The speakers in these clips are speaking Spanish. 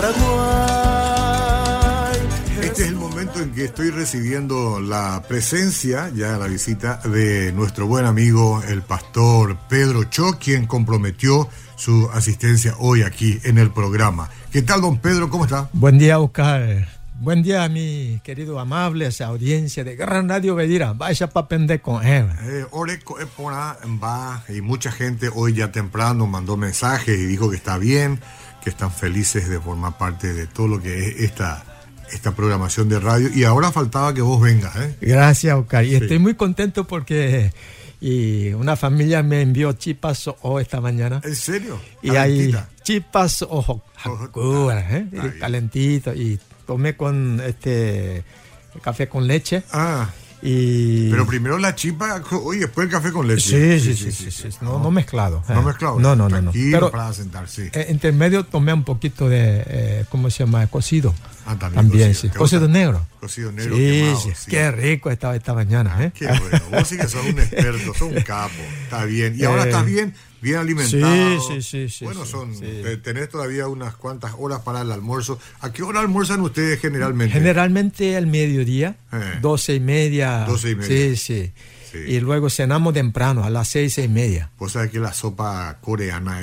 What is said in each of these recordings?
Paraguay. Este es el momento en que estoy recibiendo la presencia, ya la visita de nuestro buen amigo el pastor Pedro Cho, quien comprometió su asistencia hoy aquí en el programa. ¿Qué tal, don Pedro? ¿Cómo está? Buen día, Oscar. Buen día, mi querido amable esa audiencia de Gran Radio Bedira. Vaya pa' pender con él. Eh, Oreco Epora va y mucha gente hoy ya temprano mandó mensajes y dijo que está bien, que están felices de formar parte de todo lo que es esta, esta programación de radio. Y ahora faltaba que vos vengas, ¿eh? Gracias, Oscar. Y estoy muy contento porque y una familia me envió chipas o esta mañana. ¿En serio? Y hay chipas o ¿eh? calentito y tomé con este café con leche. Ah. Y... Pero primero la chipa y después el café con leche. Sí, sí, sí, sí, No, no, mezclado. No mezclado. No, no, no. Pero para sentar, sí. Entre medio tomé un poquito de, eh, ¿cómo se llama? Cocido. Ah, también. sí. Cocido negro. Cocido negro. Sí, sí. Qué rico estaba esta mañana, ¿eh? Qué bueno. Vos sí que sos un experto, sos un capo. Está bien. Y ahora estás bien bien alimentado. Sí, sí, sí. bueno, son, tenés todavía unas cuantas horas para el almuerzo. ¿A qué hora almuerzan ustedes generalmente? Generalmente al mediodía, eh. doce y media. Doce y media. Sí, sí. Y luego cenamos temprano, a las seis, seis y media. Vos sabés que la sopa coreana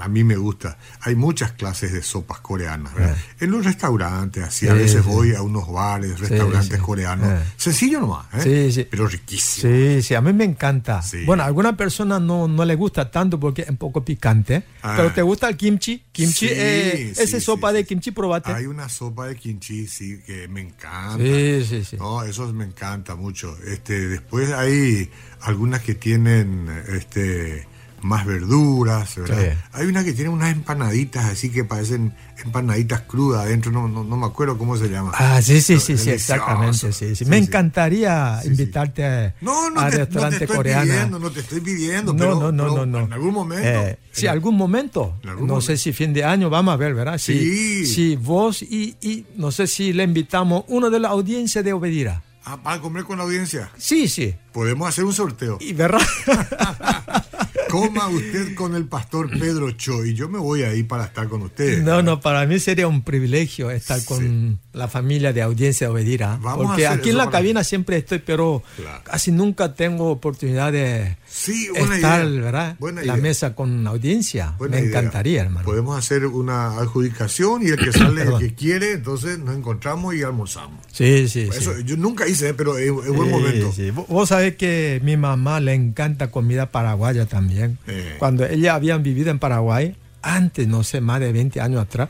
a mí me gusta. Hay muchas clases de sopas coreanas. Eh. En los restaurantes, así a veces voy a unos bares, restaurantes coreanos. Eh. Sencillo nomás, ¿eh? pero riquísimo. Sí, sí, a mí me encanta. Bueno, a alguna persona no, no le gusta tanto porque es un poco picante. Ah. Pero ¿te gusta el kimchi? Kimchi, esa sopa de kimchi, probate. Hay una sopa de kimchi, sí, que me encanta. Sí, sí, sí. No, eso me encanta mucho. Este, después hay algunas que tienen, este más verduras, ¿verdad? Hay una que tiene unas empanaditas así que parecen empanaditas crudas adentro, no, no, me acuerdo cómo se llama. Ah, sí, sí, sí, sí, exactamente, sí, sí. Me encantaría invitarte a, no, no a restaurante no te coreano. Pidiendo, no te estoy pidiendo, no, pero, no, no, no, en algún momento. Eh, sí, algún momento. no sé si fin de año, vamos a ver, ¿verdad? Si, si vos y, y no sé si le invitamos uno de la audiencia de Obedira. Ah, ¿para comer con la audiencia? Sí, sí. Podemos hacer un sorteo. Y verdad. Coma usted con el pastor Pedro Cho y yo me voy ahí para estar con usted. No, no, para mí sería un privilegio estar con la familia de audiencia de Obedira. porque aquí en la cabina siempre estoy, pero casi nunca tengo oportunidad de estar, ¿verdad? la mesa con audiencia. me encantaría, hermano. Podemos hacer una adjudicación y el que sale, el que quiere, entonces nos encontramos y almorzamos. Sí, sí. Eso, Yo nunca hice, pero es, buen momento. Vos sabés que mi mamá le encanta comida paraguaya también. Cuando ella había vivido en Paraguay, antes, no sé, más de 20 años atrás,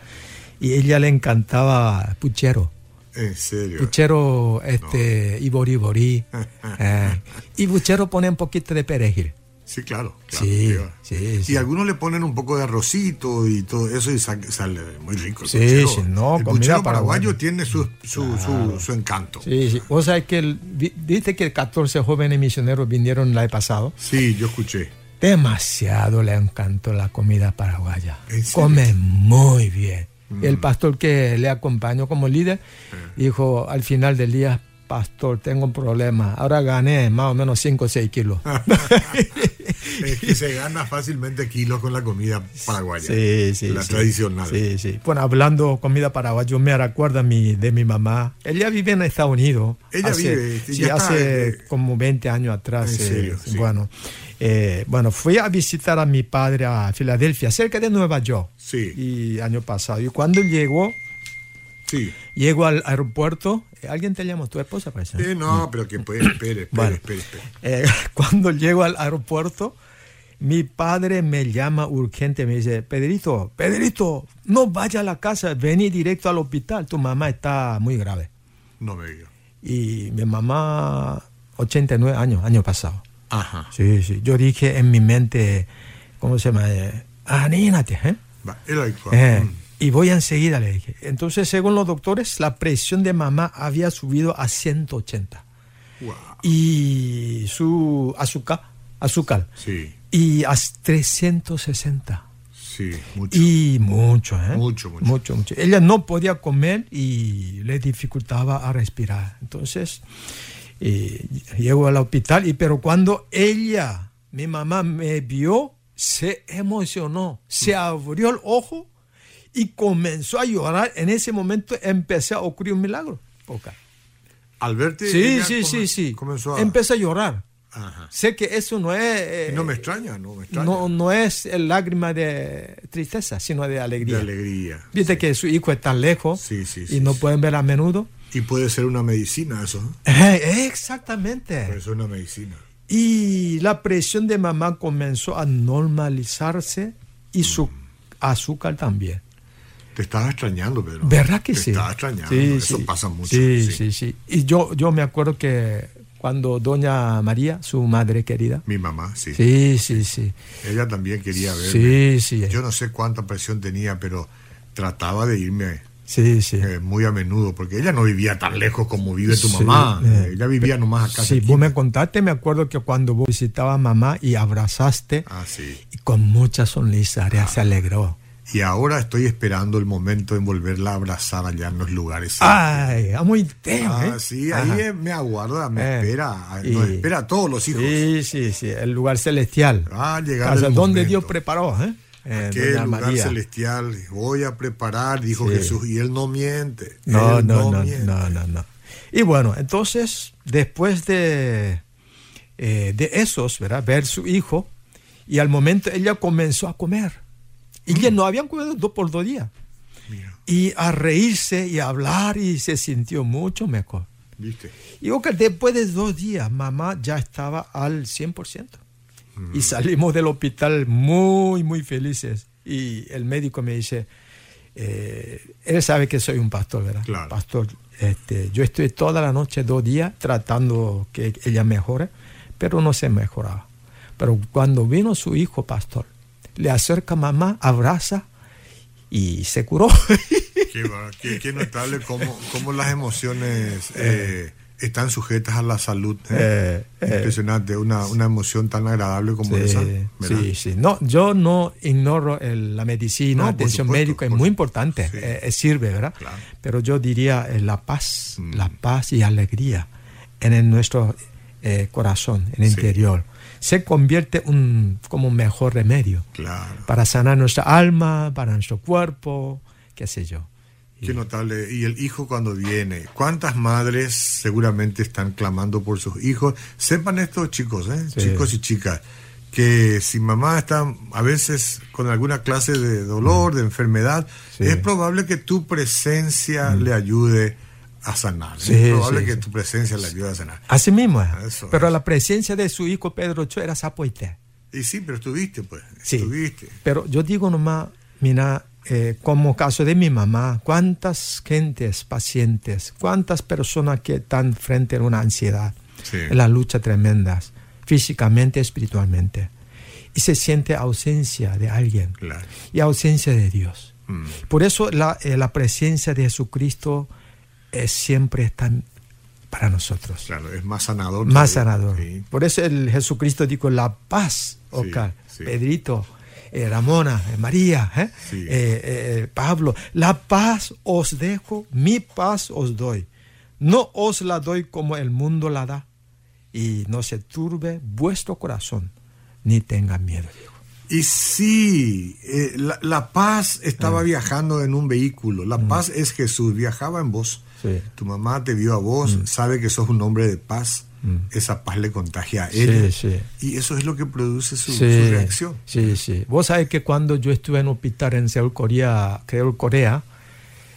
y ella le encantaba puchero. ¿En serio? Puchero este, y boriborí. Eh, y puchero pone un poquito de perejil. Sí, claro. sí, sí, Y algunos le ponen un poco de arrocito y todo eso y sale muy rico. El sí, sí, no, el puchero paraguayo tiene su, su, su, encanto. Sí, sí. O sea, que viste que 14 jóvenes misioneros vinieron el año pasado. Sí, yo escuché. Demasiado le encantó la comida paraguaya. Come muy bien. Mm. El pastor que le acompañó como líder dijo al final del día, pastor, tengo un problema. Ahora gané más o menos 5 o 6 kilos. es que se gana fácilmente kilos con la comida paraguaya. Sí, sí. La tradicional. Sí, sí. Bueno, hablando comida paraguaya, yo me recuerdo mi, de mi mamá. Ella vive en Estados Unidos. Ella vive. Sí, hace eh, como 20 años atrás. En serio, eh, Bueno. Eh, bueno, fui a visitar a mi padre a Filadelfia, cerca de Nueva York. Sí. Y año pasado. Y cuando llegó, sí. llego al aeropuerto. Eh, ¿Alguien te llamó? ¿Tu esposa parece? Eh, no, pero que puede, espere, espere, espere, eh, cuando llego al aeropuerto, mi padre me llama urgente, me dice, Pedrito, Pedrito, no vaya a la casa, vení directo al hospital, tu mamá está muy grave. No me diga. Y mi mamá, 89 años, año pasado. Ajá. Sí, sí. Yo dije en mi mente, ¿cómo se llama? anímate, ¿eh? eh mm. Y voy enseguida, le dije. Entonces, según los doctores, la presión de mamá había subido a 180. Wow. Y su azúcar, azúcar. Sí. Y a 360. Sí, mucho. Y mucho, ¿eh? Mucho, mucho. Mucho, mucho. Ella no podía comer y le dificultaba a respirar. Entonces, y llego al hospital, y, pero cuando ella, mi mamá, me vio, se emocionó, se abrió el ojo y comenzó a llorar. En ese momento empecé a ocurrir un milagro. Al verte. Sí, sí, sí, sí. Comenzó a... Empecé a llorar. Sé que eso no es... Eh, no me extraña, no me extraña. No, no es el lágrima de tristeza, sino de alegría. De alegría. Viste que su hijo está lejos y no pueden ver a menudo. Y puede ser una medicina eso. Eh, exactamente. Puede ser una medicina. Y la presión de mamá comenzó a normalizarse y su mm. azúcar también. Te estaba extrañando, pero. ¿Verdad que te sí? estaba extrañando. Eso pasa mucho. Sí, sí, sí, Y yo, yo me acuerdo que cuando doña María, su madre querida. Mi mamá, sí. Sí, sí, sí. Ella también quería verme. Sí, sí. Yo no sé cuánta presión tenía, pero trataba de irme Sí, sí. Eh, muy a menudo, porque ella no vivía tan lejos como vive tu mamá. Eh, ella vivía nomás acá. Sí, vos me contaste, me acuerdo que cuando vos visitabas a mamá y abrazaste, ah, sí. y con mucha sonrisa, ella se alegró. Y ahora estoy esperando el momento de volverla a abrazar allá en los lugares. Ay, muy teo, ah, Sí, ahí me aguarda, me eh, espera, nos espera a todos los hijos. Sí, sí, sí, el lugar celestial. Ah, llegar donde Dios preparó, ¿eh? Eh, Qué lugar celestial voy a preparar, dijo Jesús, y él no miente. No, no, no, no, no, no, Y bueno, entonces, después de, eh, de esos, ¿verdad? Ver su hijo, y al momento ella comenzó a comer. Y ya mm. no habían comido dos por dos días. Y a reírse y a hablar, y se sintió mucho mejor. ¿Viste? Y que después de dos días, mamá ya estaba al 100% y salimos del hospital muy, muy felices. Y el médico me dice, eh, él sabe que soy un pastor, ¿verdad? Pastor, este, yo estoy toda la noche, dos días, tratando que ella mejore, pero no se mejoraba. Pero cuando vino su hijo, pastor, le acerca a mamá, abraza y se curó. Qué, notable cómo, cómo, las emociones... Eh, están sujetas a la salud. ¿eh? Eh. Impresionante, una, una, emoción tan agradable como esa. Sí, sí. No, yo no ignoro la medicina, la atención médica, es muy importante, sirve, ¿verdad? Pero yo diría la paz, mm. la paz y alegría en nuestro corazón, en el interior. Se convierte un, como un mejor remedio para sanar nuestra alma, para nuestro cuerpo, qué sé yo. Qué notable. Y el hijo cuando viene. ¿Cuántas madres seguramente están clamando por sus hijos? Sepan estos chicos, ¿eh? chicos y chicas, que si mamá está a veces con alguna clase de dolor, de enfermedad, es probable que tu presencia mm. le ayude a sanar. es probable que tu presencia le ayude a sanar. Así mismo. pero la presencia de su hijo Pedro Cho era sapoite. Y sí, pero estuviste, pues. Estuviste. Pero yo digo nomás, mira, eh, como caso de mi mamá, cuántas gentes pacientes, cuántas personas que están frente a una ansiedad, en la lucha tremendas, físicamente, espiritualmente, y se siente ausencia de alguien y ausencia de Dios. Mm. Por eso la, eh, la, presencia de Jesucristo es siempre tan para nosotros. Claro, es más sanador. Más sanador. Por eso el Jesucristo dijo la paz, Pedrito eh, Ramona, eh, María, eh, Pablo, la paz os dejo, mi paz os doy. No os la doy como el mundo la da. Y no se turbe vuestro corazón, ni tenga miedo, Y sí, la, paz estaba ah. viajando en un vehículo. La mm. paz es Jesús, viajaba en vos. Tu mamá te vio a vos, mm. sabe que sos un hombre de paz. Mm. esa paz le contagia a él. Y eso es lo que produce su, reacción. Sí, sí. Vos sabés que cuando yo estuve en hospital en Seúl, Corea, Seúl, Corea,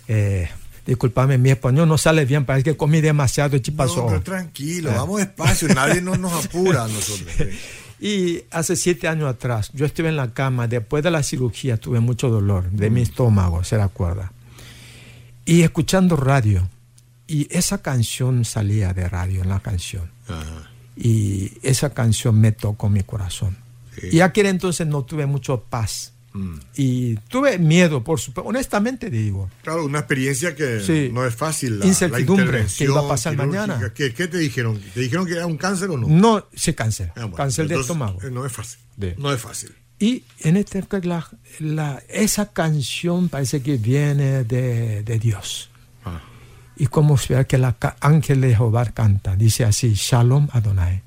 eh, disculpame, mi español no sale bien, parece que comí demasiado chipazo. No, tranquilo, eh. vamos despacio, nadie nos apura a nosotros. Y hace siete años atrás, yo estuve en la cama, después de la cirugía tuve mucho dolor de mi mm. estómago, se recuerda. Y escuchando radio, y esa canción salía de radio en la canción. Y esa canción me tocó mi corazón. Y aquel entonces no tuve mucho paz. Mm. Y tuve miedo, por supuesto. Honestamente digo. Claro, una experiencia que no es fácil. La, Incertidumbre, que iba a pasar mañana. ¿Qué, te dijeron? ¿Te dijeron que era un cáncer o no? No, sí, cáncer. Ah, cáncer de estómago. Eh, no es fácil. No es fácil. Y en este la, esa canción parece que viene de, de Dios. Y como ve que el ángel de Jehová canta, dice así, Shalom Adonai,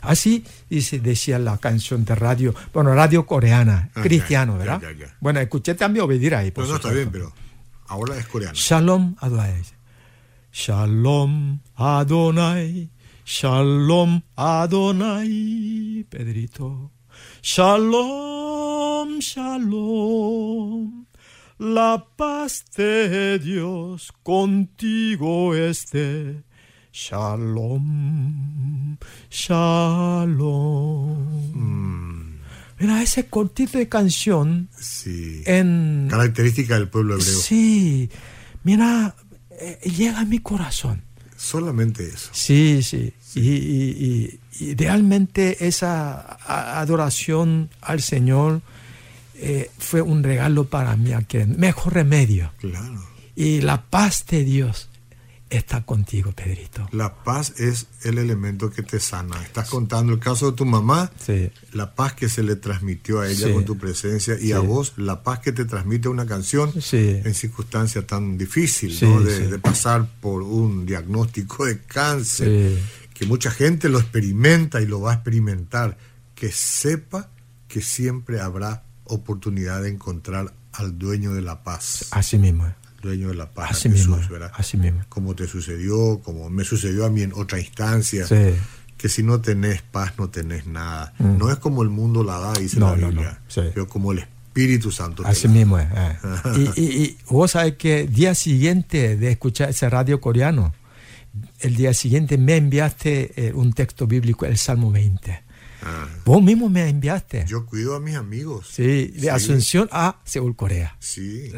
Así dice, decía la canción de radio, bueno, radio coreana, ah, cristiano, ¿verdad? bueno, escuché también obedir ahí. Por no, no, está bien, pero ahora es coreano. Shalom Adonai. Shalom Adonai. Shalom Adonai, Pedrito. Shalom, shalom. La paz de Dios contigo esté. Shalom, shalom. Mm. Mira, ese cortito de canción. Sí. En, Característica del pueblo hebreo. Sí. Mira, eh, llega a mi corazón. Solamente eso. Sí, sí. Y, realmente esa adoración al Señor eh, fue un regalo para mí, aquel mejor remedio. Claro. Y la paz de Dios está contigo, Pedrito. La paz es el elemento que te sana. Estás contando el caso de tu mamá, sí. la paz que se le transmitió a ella con tu presencia y a vos la paz que te transmite una canción en circunstancias tan difíciles, ¿no? de, pasar por un diagnóstico de cáncer, que mucha gente lo experimenta y lo va a experimentar, que sepa que siempre habrá oportunidad de encontrar al dueño de la paz. Así mismo dueño de la paz. Así mismo, Así mismo. Como te sucedió, como me sucedió a mí en otra instancia. Que si no tenés paz, no tenés nada. Mm. No es como el mundo la da, dice la Biblia, pero como el Espíritu Santo. Así mismo es. Eh. y, y, vos sabés que día siguiente de escuchar ese radio coreano, el día siguiente me enviaste eh, un texto bíblico, el Salmo 20. Ah. Vos mismo me enviaste. Yo cuido a mis amigos. Sí, de Asunción a Seúl, Corea. Sí.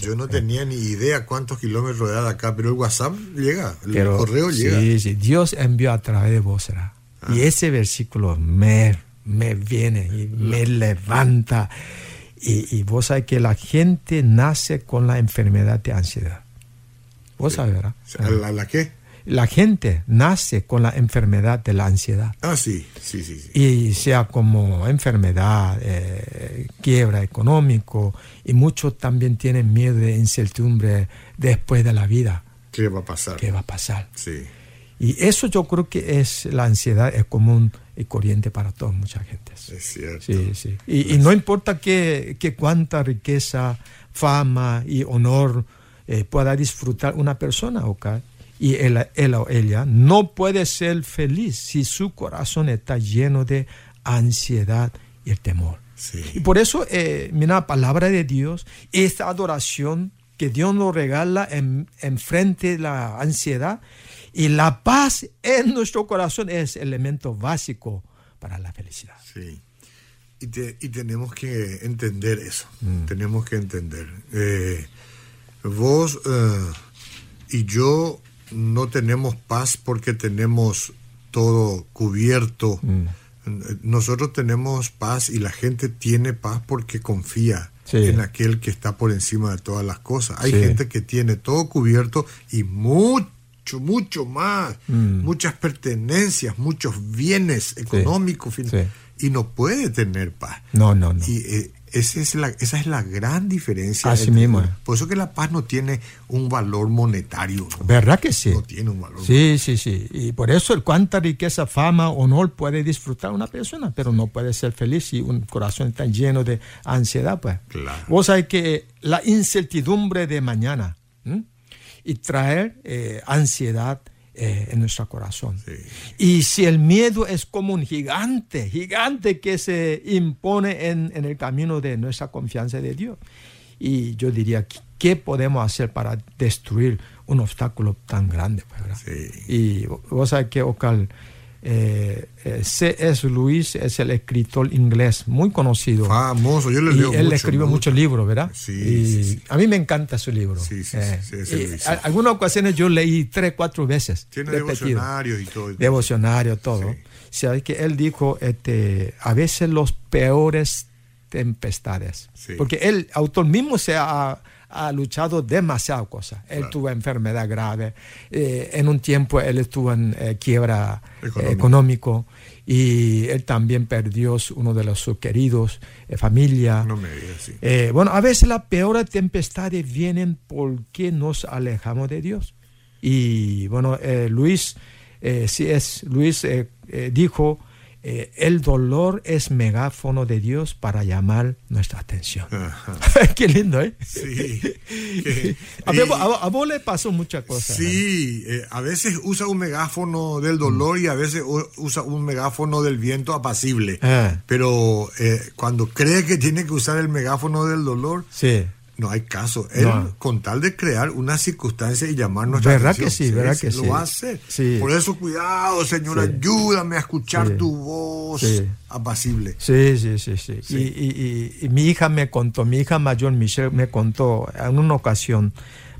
Yo no tenía ni idea cuántos kilómetros era de acá, pero el WhatsApp llega, el correo llega. Sí, sí, Dios envió a través de vos. Y ah. ese versículo me, me viene y me levanta. Y, vos sabés que la gente nace con la enfermedad de ansiedad. Vos sabés, ¿verdad? ¿La, la qué? La gente nace con la enfermedad de la ansiedad. Ah, sí, sí, sí. Y sea como enfermedad, eh, quiebra económico, y muchos también tienen miedo de incertidumbre después de la vida. ¿Qué va a pasar? ¿Qué va a pasar? Sí. Y eso yo creo que es la ansiedad, es común y corriente para todas mucha gente. Es cierto. Sí, sí. Y, no importa que, cuánta riqueza, fama y honor eh, pueda disfrutar una persona, ¿ok? Y él, o ella no puede ser feliz si su corazón está lleno de ansiedad y el temor. Y por eso, eh, mira, la palabra de Dios, esta adoración que Dios nos regala en, frente de la ansiedad y la paz en nuestro corazón es elemento básico para la felicidad. Sí. Y, tenemos que entender eso. Mm. Tenemos que entender. Eh, vos eh, y yo no tenemos paz porque tenemos todo cubierto. Mm. Nosotros tenemos paz y la gente tiene paz porque confía en aquel que está por encima de todas las cosas. Hay gente que tiene todo cubierto y mucho, mucho más, mm. muchas pertenencias, muchos bienes económicos y no puede tener paz. No, no, no. Y eh, esa es la, esa es la gran diferencia. Así mismo. Por eso que la paz no tiene un valor monetario. ¿Verdad que sí? No tiene un valor. Sí, sí, sí. Y por eso el cuánta riqueza, fama, honor puede disfrutar una persona, pero no puede ser feliz si un corazón está lleno de ansiedad. Pues. Claro. Vos sabés que la incertidumbre de mañana y traer eh, ansiedad eh, en nuestro corazón. Y si el miedo es como un gigante, gigante que se impone en, el camino de nuestra confianza de Dios. Y yo diría, ¿qué podemos hacer para destruir un obstáculo tan grande? Y vos sabés que, Ocal, eh, eh, C.S. Lewis es el escritor inglés muy conocido. Famoso, yo le leo y Él escribió muchos libros, ¿verdad? Sí, A mí me encanta su libro. Sí, sí, eh, Algunas ocasiones yo leí tres, cuatro veces. Tiene devocionario y todo. Devocionario, todo. Sabes que él dijo, este, a veces los peores tempestades. Porque él, autor mismo, se ha ha luchado demasiado cosas. Él tuvo enfermedad grave, eh, en un tiempo él estuvo en eh, quiebra económico. y él también perdió uno de los sus queridos, eh, familia. No me bueno, a veces las peores tempestades vienen porque nos alejamos de Dios. Y bueno, Luis, sí es, Luis dijo, el dolor es megáfono de Dios para llamar nuestra atención. Qué lindo, ¿eh? Sí. a, vos, le pasó muchas cosas. Sí, a veces usa un megáfono del dolor y a veces usa un megáfono del viento apacible. Ah. Pero cuando cree que tiene que usar el megáfono del dolor, sí no hay caso. Él, con tal de crear una circunstancia y llamar nuestra ¿Verdad atención, que sí? ¿Verdad que lo sí? hace. Por eso, cuidado, Señor, ayúdame a escuchar tu voz apacible. Sí, sí, sí. sí. Y, mi hija me contó, mi hija mayor, Michelle, me contó en una ocasión,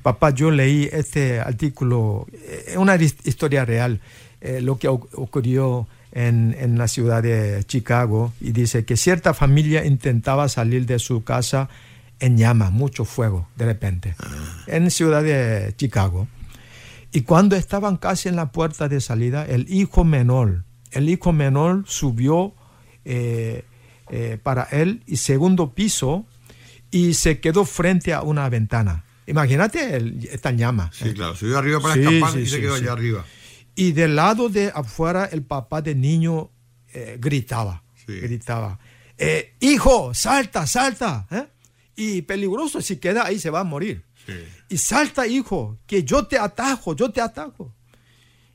papá, yo leí este artículo, es eh, una historia real, eh, lo que ocurrió en, en la ciudad de Chicago, y dice que cierta familia intentaba salir de su casa en llamas, mucho fuego, de repente, ah. en ciudad de Chicago. Y cuando estaban casi en la puerta de salida, el hijo menor, el hijo menor subió eh, eh, para él y segundo piso y se quedó frente a una ventana. Imagínate el, esta llama. Sí, claro, subió arriba para escapar y se quedó allá arriba. Y del lado de afuera el papá del niño eh, gritaba, gritaba, hijo, salta, salta y peligroso, si queda ahí se va a morir. Y salta, hijo, que yo te atajo, yo te atajo.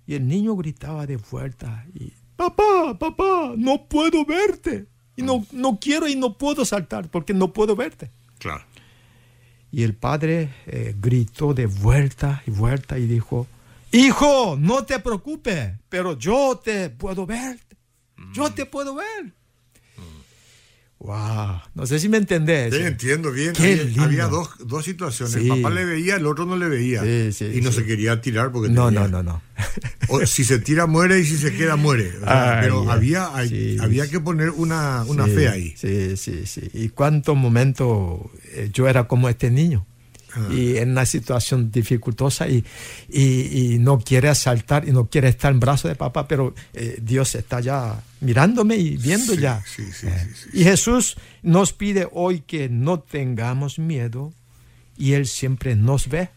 Y el niño gritaba de vuelta, y, papá, papá, no puedo verte. Y no, no quiero y no puedo saltar porque no puedo verte. Claro. Y el padre eh, gritó de vuelta y vuelta y dijo, hijo, no te preocupes, pero yo te puedo ver. Yo te puedo ver. Wow, no sé si me entendés. Sí, entiendo bien. había, dos, dos, situaciones. El papá le veía, el otro no le veía. y no se quería tirar porque No, no, no, no. si se tira muere y si se queda muere. pero había, había que poner una, una fe ahí. Sí, sí, sí. Y cuántos momentos eh, yo era como este niño. Ah. y en una situación dificultosa y, y, no quiere asaltar y no quiere estar en brazos de papá, pero eh, Dios está ya mirándome y viendo ya. Eh, y Jesús nos pide hoy que no tengamos miedo y Él siempre nos ve.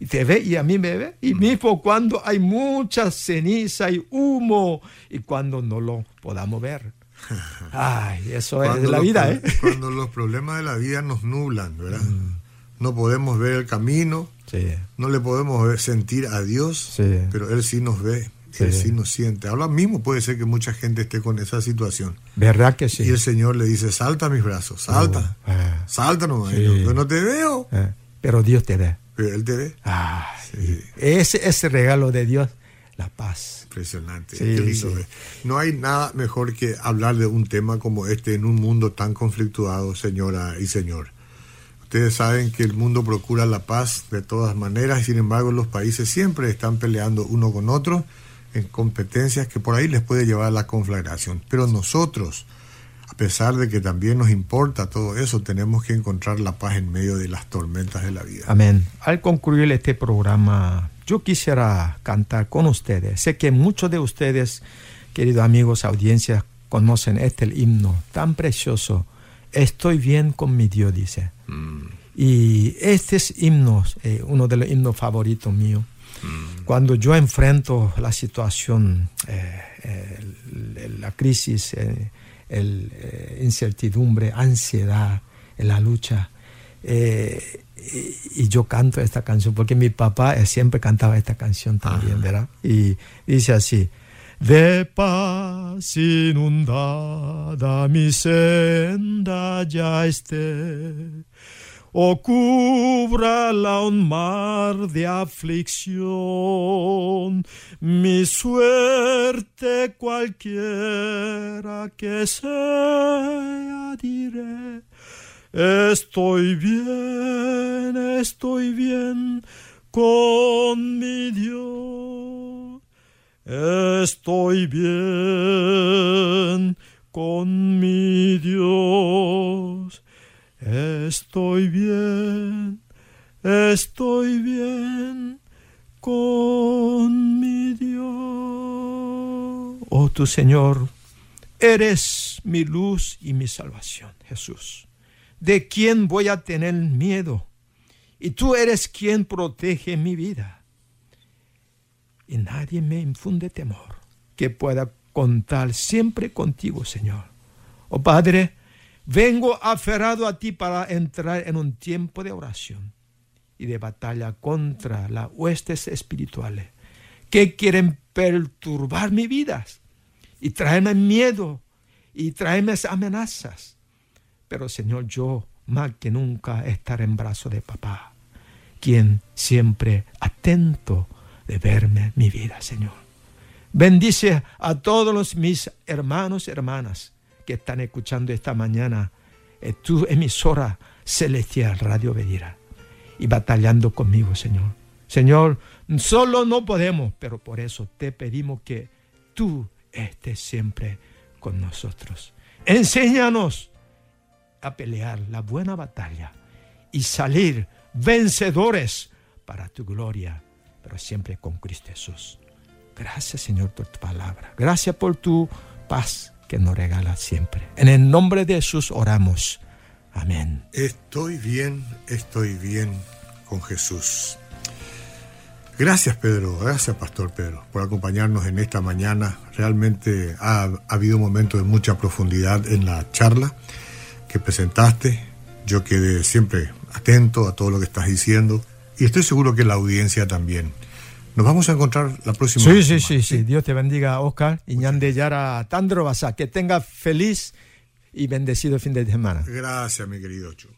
Y te ve y a mí me ve. Y mm. mismo cuando hay mucha ceniza y humo y cuando no lo podamos ver. Ay, eso es de la vida, ¿eh? Cuando los problemas de la vida nos nublan, ¿verdad? Mm no podemos ver el camino, no le podemos ver, sentir a Dios, pero Él sí nos ve, Él sí nos siente. Ahora mismo puede ser que mucha gente esté con esa situación. ¿Verdad que sí? Y el Señor le dice, salta a mis brazos, salta, oh, eh. salta nomás, yo no te veo. Eh, pero Dios te ve. Pero Él te ve. ese, ese regalo de Dios, la paz. Impresionante. No hay nada mejor que hablar de un tema como este en un mundo tan conflictuado, señora y señor. Ustedes saben que el mundo procura la paz de todas maneras sin embargo los países siempre están peleando uno con otro en competencias que por ahí les puede llevar a la conflagración. Pero nosotros, a pesar de que también nos importa todo eso, tenemos que encontrar la paz en medio de las tormentas de la vida. Amén. Al concluir este programa, yo quisiera cantar con ustedes. Sé que muchos de ustedes, queridos amigos, audiencias, conocen este himno tan precioso. Estoy bien con mi Dios, dice. Y este es himno, eh, uno de los himnos favoritos míos. Mm. Cuando yo enfrento la situación, eh, la crisis, eh, el, incertidumbre, ansiedad, la lucha, y, yo canto esta canción, porque mi papá siempre cantaba esta canción también, ¿verdad? Y dice así, de paz inundada mi senda ya esté o cúbrala un mar de aflicción, mi suerte cualquiera que sea, diré, estoy bien, estoy bien con mi Dios, estoy bien con mi Dios Estoy bien, estoy bien con mi Dios. Oh tu Señor, eres mi luz y mi salvación, Jesús. ¿De quién voy a tener miedo? Y tú eres quien protege mi vida. Y nadie me infunde temor, que pueda contar siempre contigo, Señor. Oh Padre, vengo aferrado a ti para entrar en un tiempo de oración y de batalla contra las huestes espirituales que quieren perturbar mi vida y traerme miedo y traerme amenazas. Pero Señor, yo más que nunca estar en brazos de papá, quien siempre atento de verme mi vida, Señor. Bendice a todos los mis hermanos y hermanas que están escuchando esta mañana en tu emisora celestial Radio Vedira y batallando conmigo, Señor. Señor, solo no podemos, pero por eso te pedimos que tú estés siempre con nosotros. Enséñanos a pelear la buena batalla y salir vencedores para tu gloria, pero siempre con Cristo Jesús. Gracias Señor por tu palabra. Gracias por tu paz que nos regala siempre. En el nombre de Jesús oramos. Amén. Estoy bien, estoy bien con Jesús. Gracias Pedro, gracias Pastor Pedro por acompañarnos en esta mañana. Realmente ha, ha habido momentos de mucha profundidad en la charla que presentaste. Yo quedé siempre atento a todo lo que estás diciendo y estoy seguro que la audiencia también. Nos vamos a encontrar la próxima Sí, sí, sí, sí. Dios te bendiga, Oscar. Y Ñande Yara Tandro Basa. Que tenga feliz y bendecido fin de semana. Gracias, mi querido Chu.